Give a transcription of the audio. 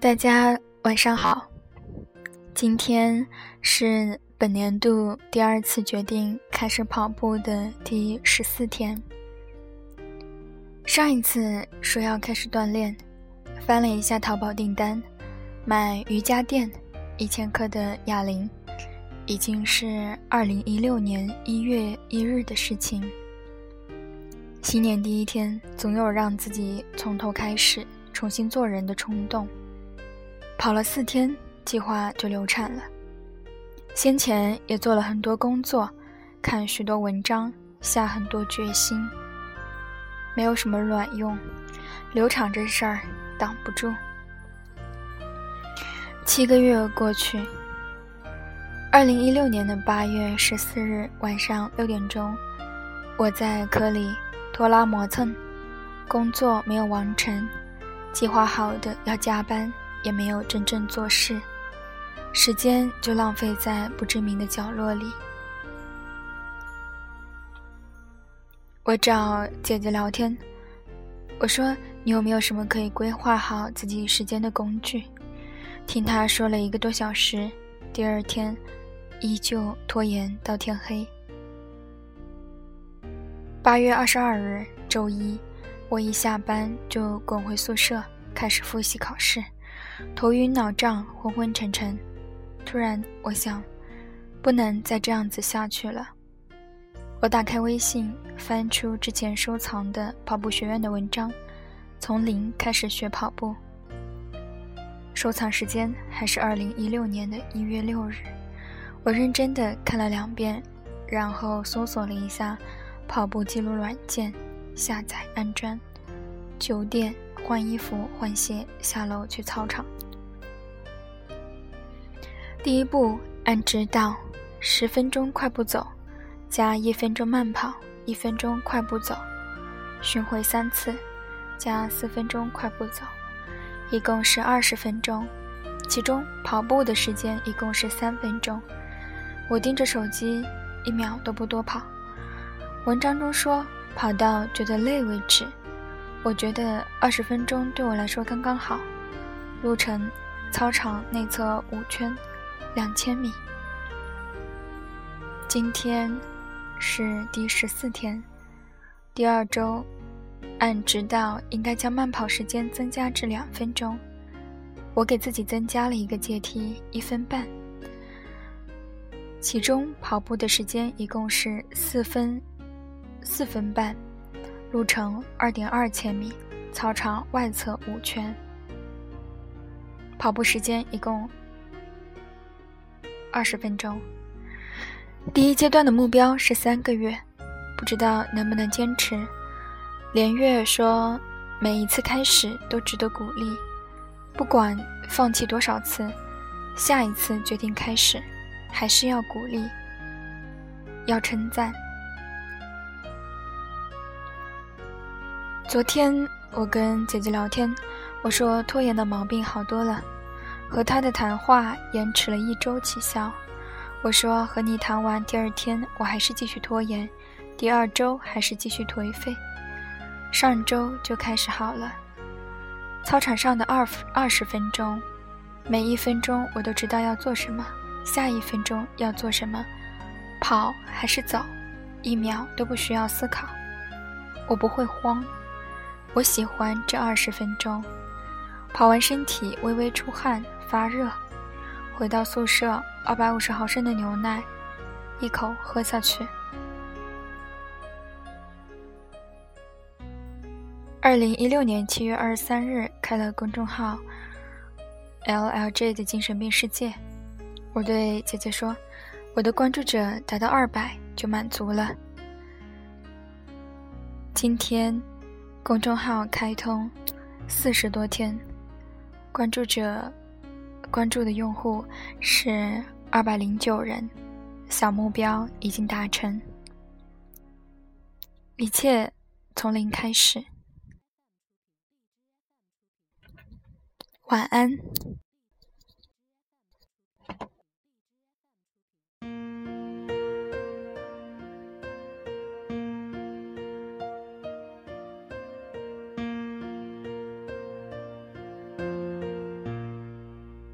大家晚上好，今天是本年度第二次决定开始跑步的第十四天。上一次说要开始锻炼，翻了一下淘宝订单，买瑜伽垫一千克的哑铃，已经是二零一六年一月一日的事情。新年第一天，总有让自己从头开始重新做人的冲动。跑了四天，计划就流产了。先前也做了很多工作，看许多文章，下很多决心，没有什么卵用。流产这事儿挡不住。七个月过去，二零一六年的八月十四日晚上六点钟，我在科里拖拉磨蹭，工作没有完成，计划好的要加班。也没有真正做事，时间就浪费在不知名的角落里。我找姐姐聊天，我说：“你有没有什么可以规划好自己时间的工具？”听她说了一个多小时，第二天依旧拖延到天黑。八月二十二日周一，我一下班就滚回宿舍，开始复习考试。头晕脑胀，昏昏沉沉。突然，我想，不能再这样子下去了。我打开微信，翻出之前收藏的跑步学院的文章，从零开始学跑步。收藏时间还是二零一六年的一月六日。我认真的看了两遍，然后搜索了一下跑步记录软件，下载安装。九点。换衣服、换鞋，下楼去操场。第一步，按指导，十分钟快步走，加一分钟慢跑，一分钟快步走，巡回三次，加四分钟快步走，一共是二十分钟。其中跑步的时间一共是三分钟。我盯着手机，一秒都不多跑。文章中说，跑到觉得累为止。我觉得二十分钟对我来说刚刚好。路程，操场内侧五圈，两千米。今天是第十四天，第二周，按指导应该将慢跑时间增加至两分钟。我给自己增加了一个阶梯，一分半。其中跑步的时间一共是四分，四分半。路程二点二千米，操场外侧五圈。跑步时间一共二十分钟。第一阶段的目标是三个月，不知道能不能坚持。连月说，每一次开始都值得鼓励，不管放弃多少次，下一次决定开始，还是要鼓励，要称赞。昨天我跟姐姐聊天，我说拖延的毛病好多了，和她的谈话延迟了一周起效。我说和你谈完第二天，我还是继续拖延，第二周还是继续颓废，上周就开始好了。操场上的二二十分钟，每一分钟我都知道要做什么，下一分钟要做什么，跑还是走，一秒都不需要思考，我不会慌。我喜欢这二十分钟，跑完身体微微出汗发热，回到宿舍，二百五十毫升的牛奶，一口喝下去。二零一六年七月二十三日开了公众号 “LLJ 的精神病世界”，我对姐姐说：“我的关注者达到二百就满足了。”今天。公众号开通四十多天，关注者关注的用户是二百零九人，小目标已经达成，一切从零开始。晚安。